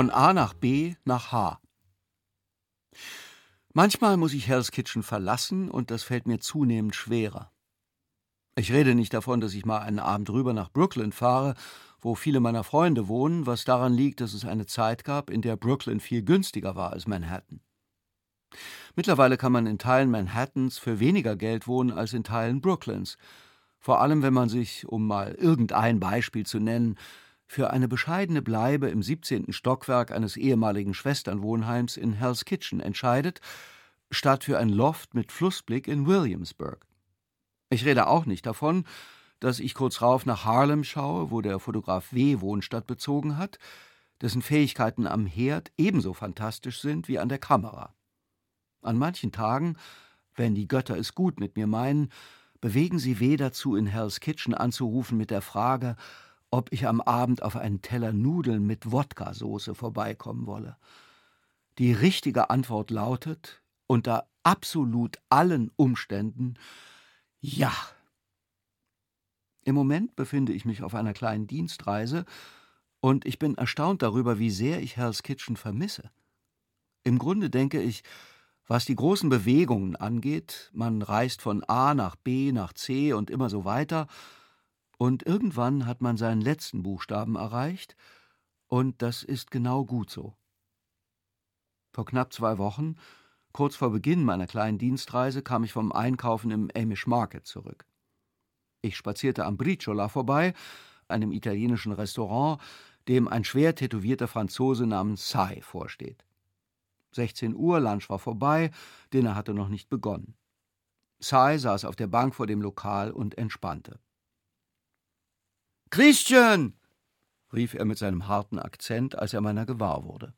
Von A nach B nach H. Manchmal muss ich Hell's Kitchen verlassen und das fällt mir zunehmend schwerer. Ich rede nicht davon, dass ich mal einen Abend rüber nach Brooklyn fahre, wo viele meiner Freunde wohnen, was daran liegt, dass es eine Zeit gab, in der Brooklyn viel günstiger war als Manhattan. Mittlerweile kann man in Teilen Manhattans für weniger Geld wohnen als in Teilen Brooklyns, vor allem wenn man sich, um mal irgendein Beispiel zu nennen, für eine bescheidene Bleibe im 17. Stockwerk eines ehemaligen Schwesternwohnheims in Hell's Kitchen entscheidet, statt für ein Loft mit Flussblick in Williamsburg. Ich rede auch nicht davon, dass ich kurz rauf nach Harlem schaue, wo der Fotograf W. Wohnstatt bezogen hat, dessen Fähigkeiten am Herd ebenso fantastisch sind wie an der Kamera. An manchen Tagen, wenn die Götter es gut mit mir meinen, bewegen sie W. dazu, in Hell's Kitchen anzurufen mit der Frage, ob ich am Abend auf einen Teller Nudeln mit Wodka-Soße vorbeikommen wolle. Die richtige Antwort lautet, unter absolut allen Umständen, ja. Im Moment befinde ich mich auf einer kleinen Dienstreise und ich bin erstaunt darüber, wie sehr ich Hell's Kitchen vermisse. Im Grunde denke ich, was die großen Bewegungen angeht, man reist von A nach B nach C und immer so weiter, und irgendwann hat man seinen letzten Buchstaben erreicht, und das ist genau gut so. Vor knapp zwei Wochen Kurz vor Beginn meiner kleinen Dienstreise kam ich vom Einkaufen im Amish Market zurück. Ich spazierte am Briciola vorbei, einem italienischen Restaurant, dem ein schwer tätowierter Franzose namens Sai vorsteht. 16 Uhr, Lunch war vorbei, Dinner hatte noch nicht begonnen. Sai saß auf der Bank vor dem Lokal und entspannte. Christian! rief er mit seinem harten Akzent, als er meiner gewahr wurde.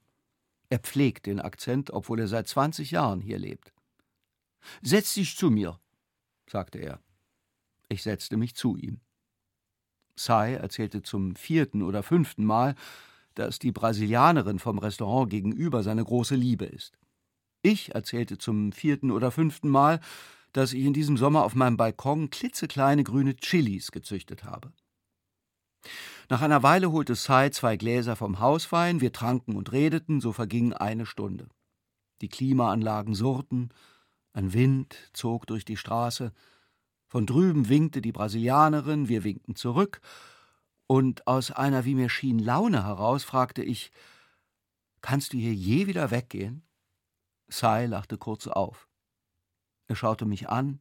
Er pflegt den Akzent, obwohl er seit 20 Jahren hier lebt. Setz dich zu mir, sagte er. Ich setzte mich zu ihm. Sai erzählte zum vierten oder fünften Mal, dass die Brasilianerin vom Restaurant gegenüber seine große Liebe ist. Ich erzählte zum vierten oder fünften Mal, dass ich in diesem Sommer auf meinem Balkon klitzekleine grüne Chilis gezüchtet habe. Nach einer Weile holte Sai zwei Gläser vom Hauswein, wir tranken und redeten, so verging eine Stunde. Die Klimaanlagen surrten, ein Wind zog durch die Straße, von drüben winkte die Brasilianerin, wir winkten zurück, und aus einer, wie mir schien, Laune heraus fragte ich Kannst du hier je wieder weggehen? Sai lachte kurz auf. Er schaute mich an,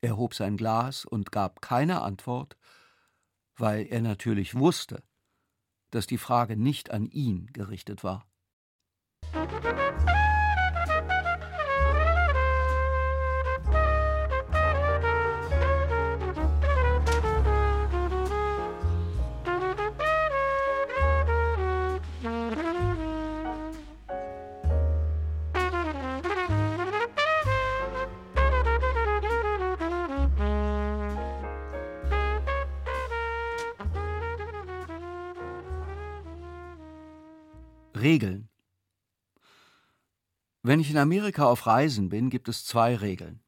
er hob sein Glas und gab keine Antwort, weil er natürlich wusste, dass die Frage nicht an ihn gerichtet war. Wenn ich in Amerika auf Reisen bin, gibt es zwei Regeln.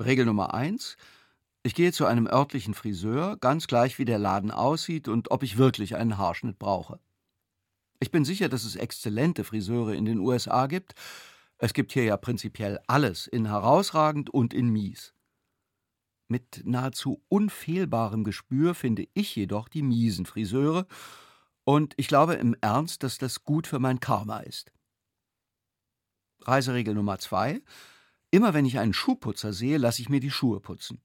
Regel Nummer eins: Ich gehe zu einem örtlichen Friseur, ganz gleich wie der Laden aussieht und ob ich wirklich einen Haarschnitt brauche. Ich bin sicher, dass es exzellente Friseure in den USA gibt. Es gibt hier ja prinzipiell alles, in herausragend und in mies. Mit nahezu unfehlbarem Gespür finde ich jedoch die miesen Friseure und ich glaube im Ernst, dass das gut für mein Karma ist. Reiseregel Nummer zwei. Immer wenn ich einen Schuhputzer sehe, lasse ich mir die Schuhe putzen.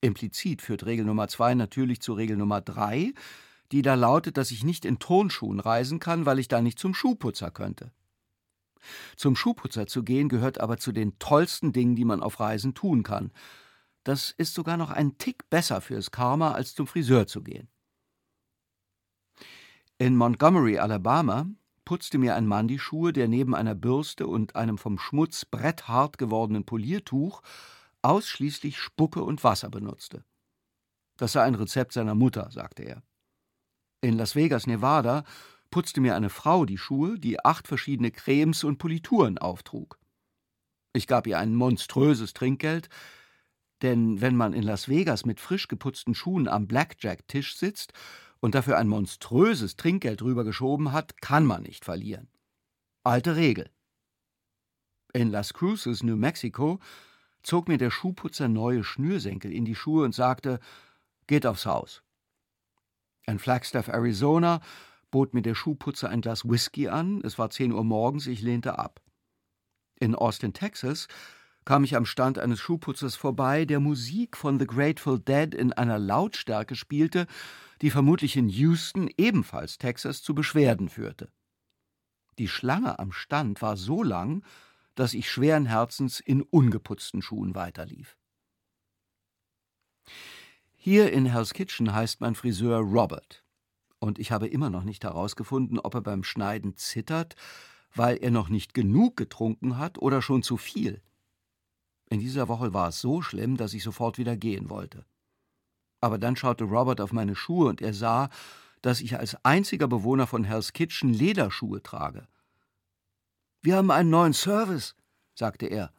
Implizit führt Regel Nummer zwei natürlich zu Regel Nummer drei, die da lautet, dass ich nicht in Tonschuhen reisen kann, weil ich da nicht zum Schuhputzer könnte. Zum Schuhputzer zu gehen gehört aber zu den tollsten Dingen, die man auf Reisen tun kann. Das ist sogar noch ein Tick besser fürs Karma, als zum Friseur zu gehen. In Montgomery, Alabama, putzte mir ein Mann die Schuhe, der neben einer Bürste und einem vom Schmutz bretthart gewordenen Poliertuch ausschließlich Spucke und Wasser benutzte. Das sei ein Rezept seiner Mutter, sagte er. In Las Vegas, Nevada, putzte mir eine Frau die Schuhe, die acht verschiedene Cremes und Polituren auftrug. Ich gab ihr ein monströses Trinkgeld, denn wenn man in Las Vegas mit frisch geputzten Schuhen am Blackjack-Tisch sitzt und dafür ein monströses Trinkgeld rübergeschoben hat, kann man nicht verlieren. Alte Regel. In Las Cruces, New Mexico, zog mir der Schuhputzer neue Schnürsenkel in die Schuhe und sagte: Geht aufs Haus. In Flagstaff, Arizona, bot mir der Schuhputzer ein Glas Whisky an. Es war zehn Uhr morgens, ich lehnte ab. In Austin, Texas, kam ich am Stand eines Schuhputzers vorbei, der Musik von The Grateful Dead in einer Lautstärke spielte, die vermutlich in Houston, ebenfalls Texas, zu Beschwerden führte. Die Schlange am Stand war so lang, dass ich schweren Herzens in ungeputzten Schuhen weiterlief. Hier in Hell's Kitchen heißt mein Friseur Robert, und ich habe immer noch nicht herausgefunden, ob er beim Schneiden zittert, weil er noch nicht genug getrunken hat oder schon zu viel. In dieser Woche war es so schlimm, dass ich sofort wieder gehen wollte. Aber dann schaute Robert auf meine Schuhe und er sah, dass ich als einziger Bewohner von Hell's Kitchen Lederschuhe trage. Wir haben einen neuen Service, sagte er.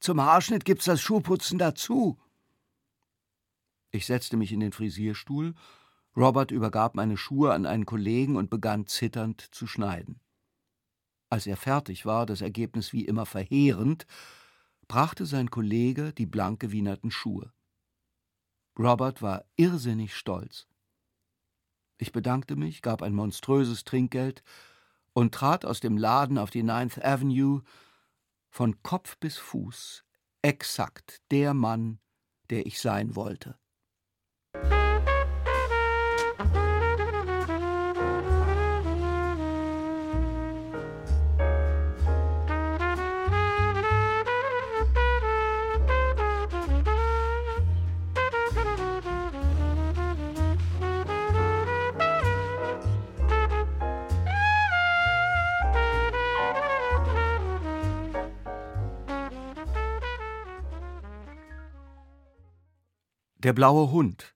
Zum Haarschnitt gibt's das Schuhputzen dazu. Ich setzte mich in den Frisierstuhl, Robert übergab meine Schuhe an einen Kollegen und begann zitternd zu schneiden. Als er fertig war, das Ergebnis wie immer verheerend, brachte sein Kollege die blank gewienerten Schuhe. Robert war irrsinnig stolz. Ich bedankte mich, gab ein monströses Trinkgeld und trat aus dem Laden auf die Ninth Avenue, von Kopf bis Fuß exakt der Mann, der ich sein wollte. Der blaue Hund.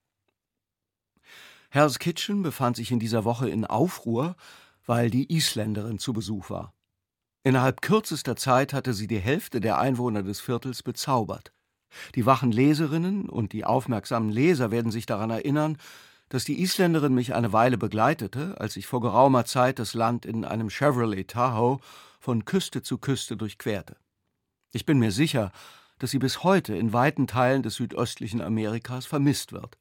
Hell's Kitchen befand sich in dieser Woche in Aufruhr, weil die Isländerin zu Besuch war. Innerhalb kürzester Zeit hatte sie die Hälfte der Einwohner des Viertels bezaubert. Die wachen Leserinnen und die aufmerksamen Leser werden sich daran erinnern, dass die Isländerin mich eine Weile begleitete, als ich vor geraumer Zeit das Land in einem Chevrolet Tahoe von Küste zu Küste durchquerte. Ich bin mir sicher, dass sie bis heute in weiten Teilen des südöstlichen Amerikas vermisst wird.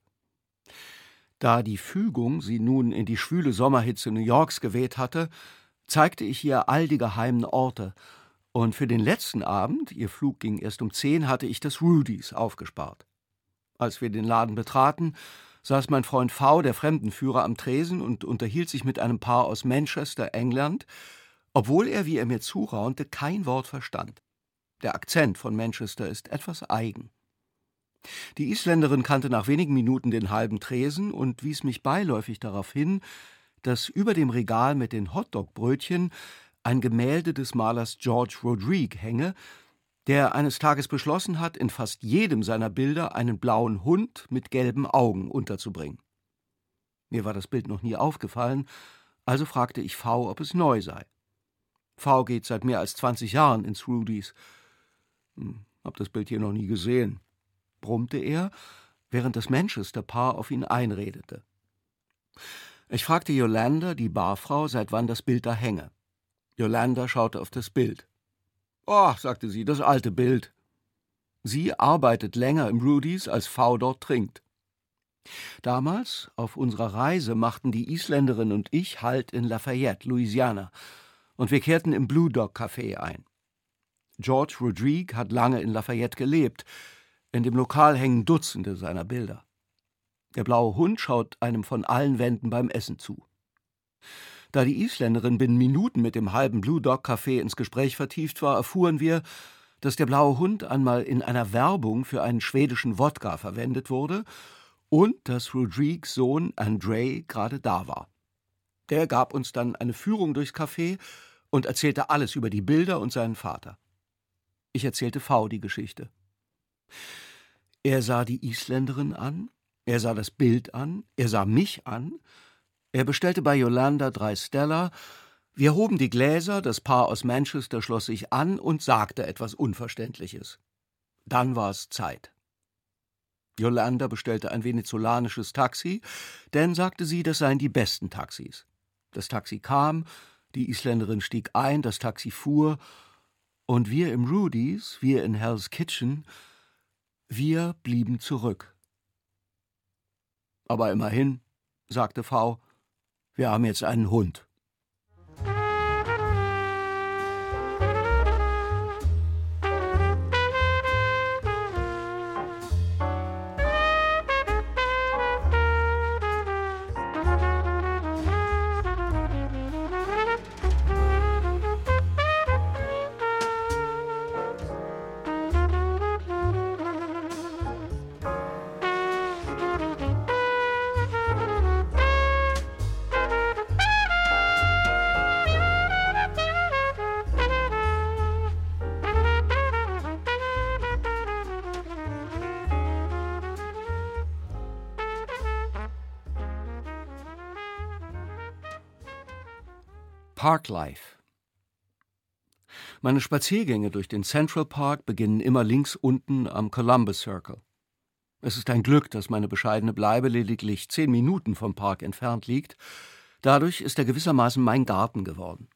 Da die Fügung sie nun in die schwüle Sommerhitze New Yorks geweht hatte, zeigte ich ihr all die geheimen Orte, und für den letzten Abend, ihr Flug ging erst um zehn, hatte ich das Rudys aufgespart. Als wir den Laden betraten, saß mein Freund V., der Fremdenführer, am Tresen und unterhielt sich mit einem Paar aus Manchester, England, obwohl er, wie er mir zuraunte, kein Wort verstand. Der Akzent von Manchester ist etwas eigen. Die Isländerin kannte nach wenigen Minuten den halben Tresen und wies mich beiläufig darauf hin, dass über dem Regal mit den Hotdog-Brötchen ein Gemälde des Malers George Rodrigue hänge, der eines Tages beschlossen hat, in fast jedem seiner Bilder einen blauen Hund mit gelben Augen unterzubringen. Mir war das Bild noch nie aufgefallen, also fragte ich V, ob es neu sei. V geht seit mehr als 20 Jahren ins Rudys hm, hab das Bild hier noch nie gesehen, brummte er, während das Manchester-Paar auf ihn einredete. Ich fragte Yolanda, die Barfrau, seit wann das Bild da hänge. Yolanda schaute auf das Bild. Oh, sagte sie, das alte Bild. Sie arbeitet länger im Rudys, als V dort trinkt. Damals, auf unserer Reise, machten die Isländerin und ich Halt in Lafayette, Louisiana, und wir kehrten im Blue Dog Café ein. George Rodrigue hat lange in Lafayette gelebt. In dem Lokal hängen Dutzende seiner Bilder. Der blaue Hund schaut einem von allen Wänden beim Essen zu. Da die Isländerin binnen Minuten mit dem halben Blue Dog Café ins Gespräch vertieft war, erfuhren wir, dass der blaue Hund einmal in einer Werbung für einen schwedischen Wodka verwendet wurde und dass Rodrigues Sohn Andrei gerade da war. Der gab uns dann eine Führung durchs Café und erzählte alles über die Bilder und seinen Vater. Ich erzählte V die Geschichte. Er sah die Isländerin an, er sah das Bild an, er sah mich an, er bestellte bei Yolanda drei Stella, wir hoben die Gläser, das Paar aus Manchester schloss sich an und sagte etwas Unverständliches. Dann war es Zeit. Yolanda bestellte ein venezolanisches Taxi, denn, sagte sie, das seien die besten Taxis. Das Taxi kam, die Isländerin stieg ein, das Taxi fuhr, und wir im Rudy's, wir in Hell's Kitchen, wir blieben zurück. Aber immerhin, sagte V, wir haben jetzt einen Hund. Parklife. Meine Spaziergänge durch den Central Park beginnen immer links unten am Columbus Circle. Es ist ein Glück, dass meine bescheidene Bleibe lediglich zehn Minuten vom Park entfernt liegt. Dadurch ist er gewissermaßen mein Garten geworden.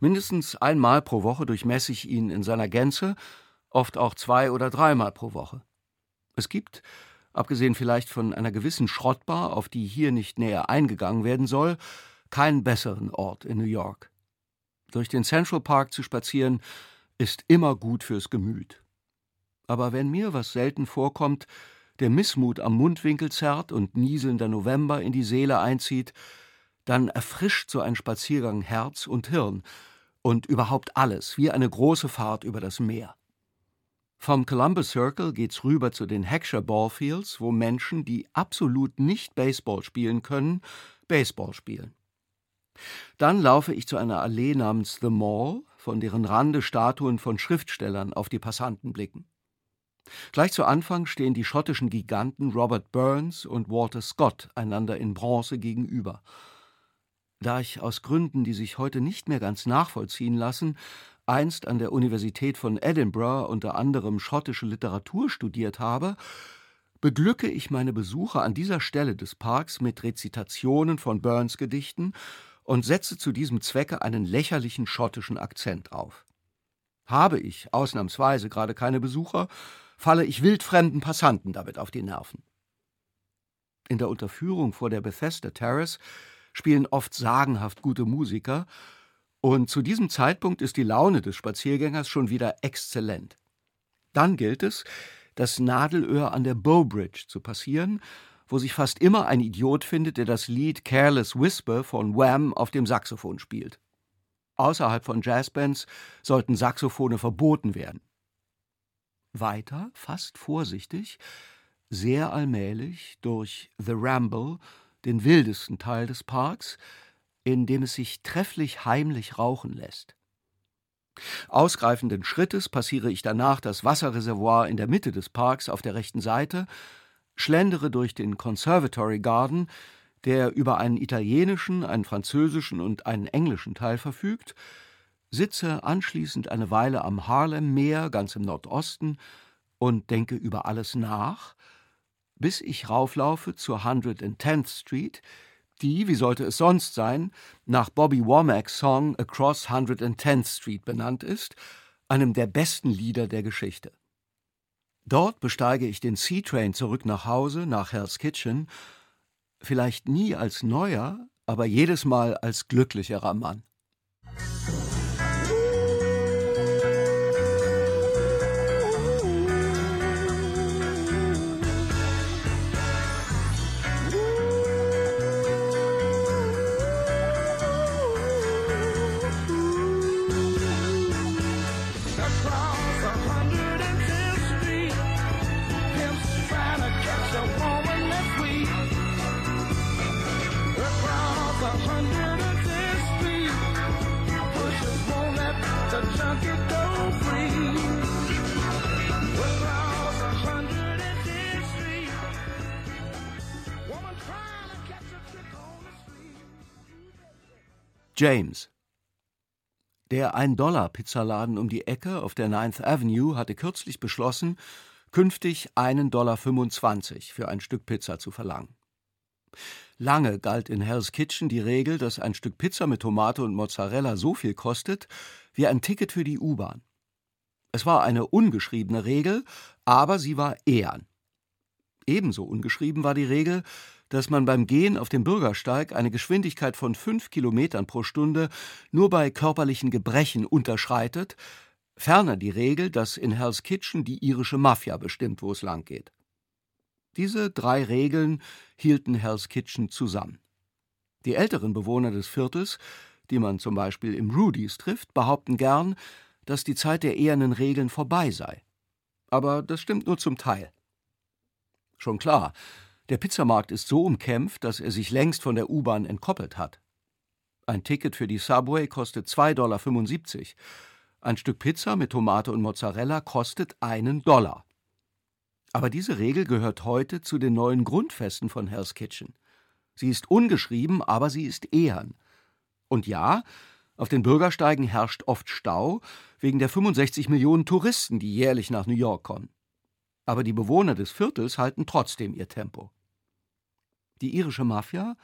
Mindestens einmal pro Woche durchmesse ich ihn in seiner Gänze, oft auch zwei oder dreimal pro Woche. Es gibt, abgesehen vielleicht von einer gewissen Schrottbar, auf die hier nicht näher eingegangen werden soll, keinen besseren Ort in New York. Durch den Central Park zu spazieren, ist immer gut fürs Gemüt. Aber wenn mir, was selten vorkommt, der Missmut am Mundwinkel zerrt und nieselnder November in die Seele einzieht, dann erfrischt so ein Spaziergang Herz und Hirn und überhaupt alles, wie eine große Fahrt über das Meer. Vom Columbus Circle geht's rüber zu den Heckscher Ballfields, wo Menschen, die absolut nicht Baseball spielen können, Baseball spielen. Dann laufe ich zu einer Allee namens The Mall, von deren Rande Statuen von Schriftstellern auf die Passanten blicken. Gleich zu Anfang stehen die schottischen Giganten Robert Burns und Walter Scott einander in Bronze gegenüber. Da ich aus Gründen, die sich heute nicht mehr ganz nachvollziehen lassen, einst an der Universität von Edinburgh unter anderem schottische Literatur studiert habe, beglücke ich meine Besucher an dieser Stelle des Parks mit Rezitationen von Burns Gedichten und setze zu diesem Zwecke einen lächerlichen schottischen Akzent auf. Habe ich ausnahmsweise gerade keine Besucher, falle ich wildfremden Passanten damit auf die Nerven. In der Unterführung vor der Bethesda Terrace spielen oft sagenhaft gute Musiker, und zu diesem Zeitpunkt ist die Laune des Spaziergängers schon wieder exzellent. Dann gilt es, das Nadelöhr an der Bow Bridge zu passieren wo sich fast immer ein Idiot findet, der das Lied Careless Whisper von Wham auf dem Saxophon spielt. Außerhalb von Jazzbands sollten Saxophone verboten werden. Weiter, fast vorsichtig, sehr allmählich durch The Ramble, den wildesten Teil des Parks, in dem es sich trefflich heimlich rauchen lässt. Ausgreifenden Schrittes passiere ich danach das Wasserreservoir in der Mitte des Parks auf der rechten Seite schlendere durch den Conservatory Garden, der über einen italienischen, einen französischen und einen englischen Teil verfügt, sitze anschließend eine Weile am Harlem-Meer ganz im Nordosten und denke über alles nach, bis ich rauflaufe zur 110th Street, die, wie sollte es sonst sein, nach Bobby Womack's Song Across 110th Street benannt ist, einem der besten Lieder der Geschichte. Dort besteige ich den Sea-Train zurück nach Hause, nach Hell's Kitchen, vielleicht nie als neuer, aber jedes Mal als glücklicherer Mann. James. Der Ein-Dollar-Pizzaladen um die Ecke auf der Ninth Avenue hatte kürzlich beschlossen, künftig einen Dollar 25 für ein Stück Pizza zu verlangen. Lange galt in Hell's Kitchen die Regel, dass ein Stück Pizza mit Tomate und Mozzarella so viel kostet wie ein Ticket für die U-Bahn. Es war eine ungeschriebene Regel, aber sie war ehern. Ebenso ungeschrieben war die Regel, dass man beim Gehen auf dem Bürgersteig eine Geschwindigkeit von fünf Kilometern pro Stunde nur bei körperlichen Gebrechen unterschreitet, ferner die Regel, dass in Hell's Kitchen die irische Mafia bestimmt, wo es lang geht. Diese drei Regeln hielten Hell's Kitchen zusammen. Die älteren Bewohner des Viertels, die man zum Beispiel im Rudys trifft, behaupten gern, dass die Zeit der ehernen Regeln vorbei sei. Aber das stimmt nur zum Teil. Schon klar, der Pizzamarkt ist so umkämpft, dass er sich längst von der U-Bahn entkoppelt hat. Ein Ticket für die Subway kostet 2,75 Dollar. Ein Stück Pizza mit Tomate und Mozzarella kostet einen Dollar. Aber diese Regel gehört heute zu den neuen Grundfesten von Hell's Kitchen. Sie ist ungeschrieben, aber sie ist ehern. Und ja, auf den Bürgersteigen herrscht oft Stau wegen der 65 Millionen Touristen, die jährlich nach New York kommen. Aber die Bewohner des Viertels halten trotzdem ihr Tempo. Die irische Mafia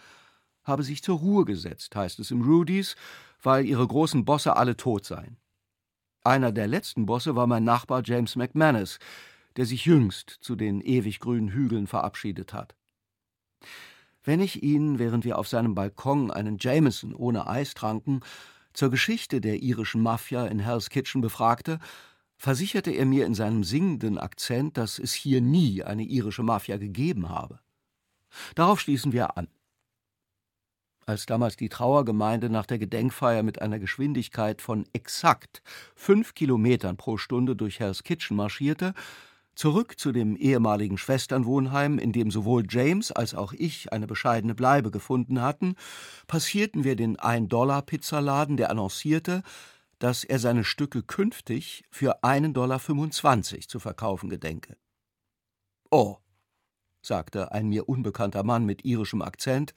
habe sich zur Ruhe gesetzt, heißt es im Rudys, weil ihre großen Bosse alle tot seien. Einer der letzten Bosse war mein Nachbar James McManus, der sich jüngst zu den ewig grünen Hügeln verabschiedet hat. Wenn ich ihn, während wir auf seinem Balkon einen Jameson ohne Eis tranken, zur Geschichte der irischen Mafia in Hell's Kitchen befragte, versicherte er mir in seinem singenden Akzent, dass es hier nie eine irische Mafia gegeben habe. Darauf schließen wir an. Als damals die Trauergemeinde nach der Gedenkfeier mit einer Geschwindigkeit von exakt fünf Kilometern pro Stunde durch Hell's Kitchen marschierte, zurück zu dem ehemaligen Schwesternwohnheim, in dem sowohl James als auch ich eine bescheidene Bleibe gefunden hatten, passierten wir den Ein-Dollar-Pizzaladen, der annoncierte, dass er seine Stücke künftig für einen Dollar 25 zu verkaufen gedenke. Oh, sagte ein mir unbekannter Mann mit irischem Akzent,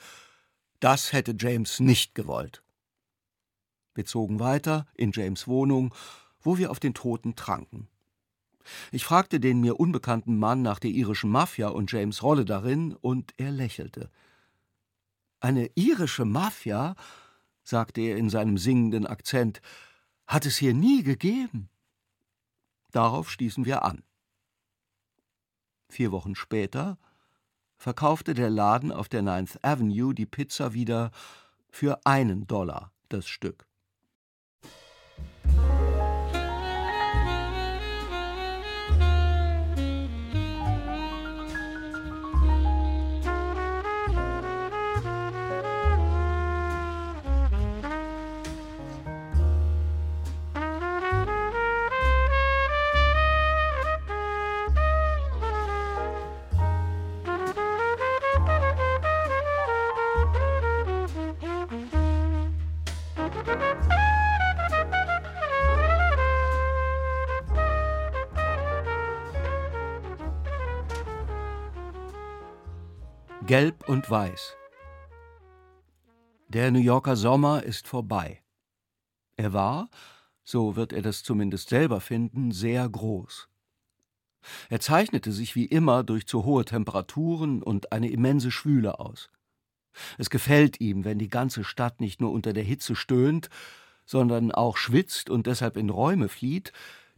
das hätte James nicht gewollt. Wir zogen weiter in James Wohnung, wo wir auf den Toten tranken. Ich fragte den mir unbekannten Mann nach der irischen Mafia und James Rolle darin, und er lächelte. Eine irische Mafia, sagte er in seinem singenden Akzent, hat es hier nie gegeben. Darauf stießen wir an. Vier Wochen später verkaufte der Laden auf der Ninth Avenue die Pizza wieder für einen Dollar das Stück. Gelb und Weiß. Der New Yorker Sommer ist vorbei. Er war, so wird er das zumindest selber finden, sehr groß. Er zeichnete sich wie immer durch zu hohe Temperaturen und eine immense Schwüle aus. Es gefällt ihm, wenn die ganze Stadt nicht nur unter der Hitze stöhnt, sondern auch schwitzt und deshalb in Räume flieht,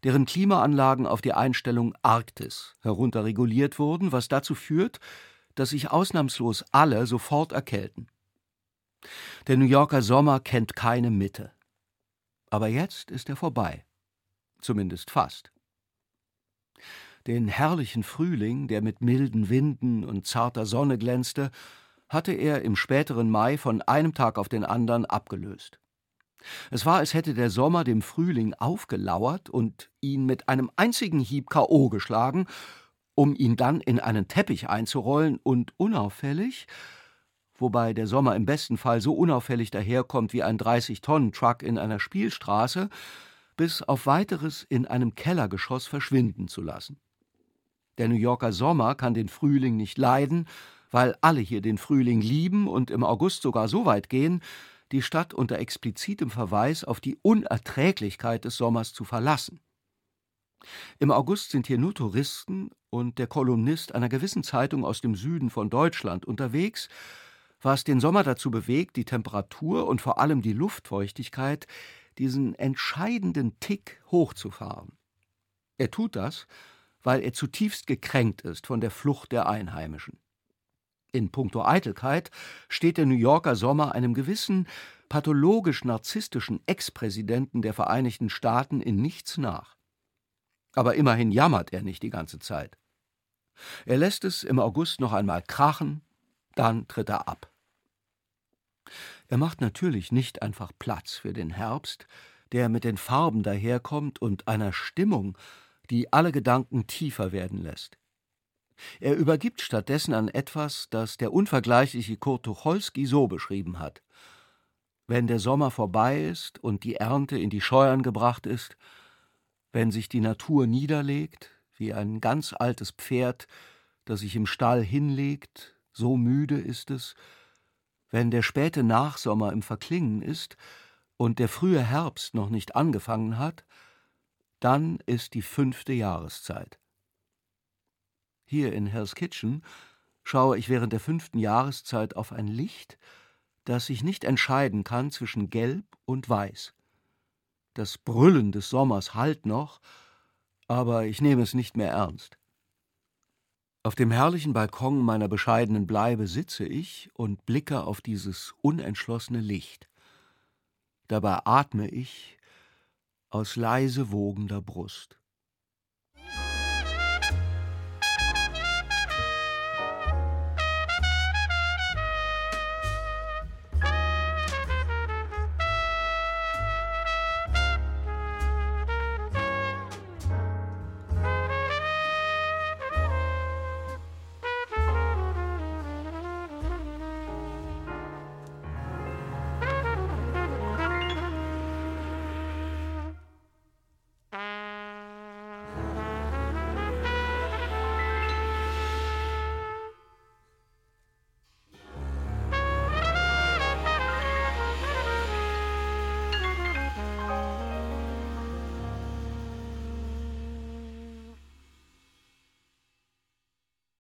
deren Klimaanlagen auf die Einstellung Arktis herunterreguliert wurden, was dazu führt, dass sich ausnahmslos alle sofort erkälten. Der New Yorker Sommer kennt keine Mitte. Aber jetzt ist er vorbei. Zumindest fast. Den herrlichen Frühling, der mit milden Winden und zarter Sonne glänzte, hatte er im späteren Mai von einem Tag auf den anderen abgelöst. Es war, als hätte der Sommer dem Frühling aufgelauert und ihn mit einem einzigen Hieb K.O. geschlagen um ihn dann in einen Teppich einzurollen und unauffällig, wobei der Sommer im besten Fall so unauffällig daherkommt wie ein 30-Tonnen-Truck in einer Spielstraße, bis auf weiteres in einem Kellergeschoss verschwinden zu lassen. Der New Yorker Sommer kann den Frühling nicht leiden, weil alle hier den Frühling lieben und im August sogar so weit gehen, die Stadt unter explizitem Verweis auf die Unerträglichkeit des Sommers zu verlassen. Im August sind hier nur Touristen und der Kolumnist einer gewissen Zeitung aus dem Süden von Deutschland unterwegs, was den Sommer dazu bewegt, die Temperatur und vor allem die Luftfeuchtigkeit diesen entscheidenden Tick hochzufahren. Er tut das, weil er zutiefst gekränkt ist von der Flucht der Einheimischen. In puncto Eitelkeit steht der New Yorker Sommer einem gewissen pathologisch-narzisstischen Ex-Präsidenten der Vereinigten Staaten in nichts nach. Aber immerhin jammert er nicht die ganze Zeit. Er lässt es im August noch einmal krachen, dann tritt er ab. Er macht natürlich nicht einfach Platz für den Herbst, der mit den Farben daherkommt und einer Stimmung, die alle Gedanken tiefer werden lässt. Er übergibt stattdessen an etwas, das der unvergleichliche Kurt Tucholsky so beschrieben hat. Wenn der Sommer vorbei ist und die Ernte in die Scheuern gebracht ist, wenn sich die Natur niederlegt, wie ein ganz altes Pferd, das sich im Stall hinlegt, so müde ist es, wenn der späte Nachsommer im Verklingen ist und der frühe Herbst noch nicht angefangen hat, dann ist die fünfte Jahreszeit. Hier in Hell's Kitchen schaue ich während der fünften Jahreszeit auf ein Licht, das sich nicht entscheiden kann zwischen Gelb und Weiß. Das Brüllen des Sommers hallt noch, aber ich nehme es nicht mehr ernst. Auf dem herrlichen Balkon meiner bescheidenen Bleibe sitze ich und blicke auf dieses unentschlossene Licht. Dabei atme ich aus leise wogender Brust.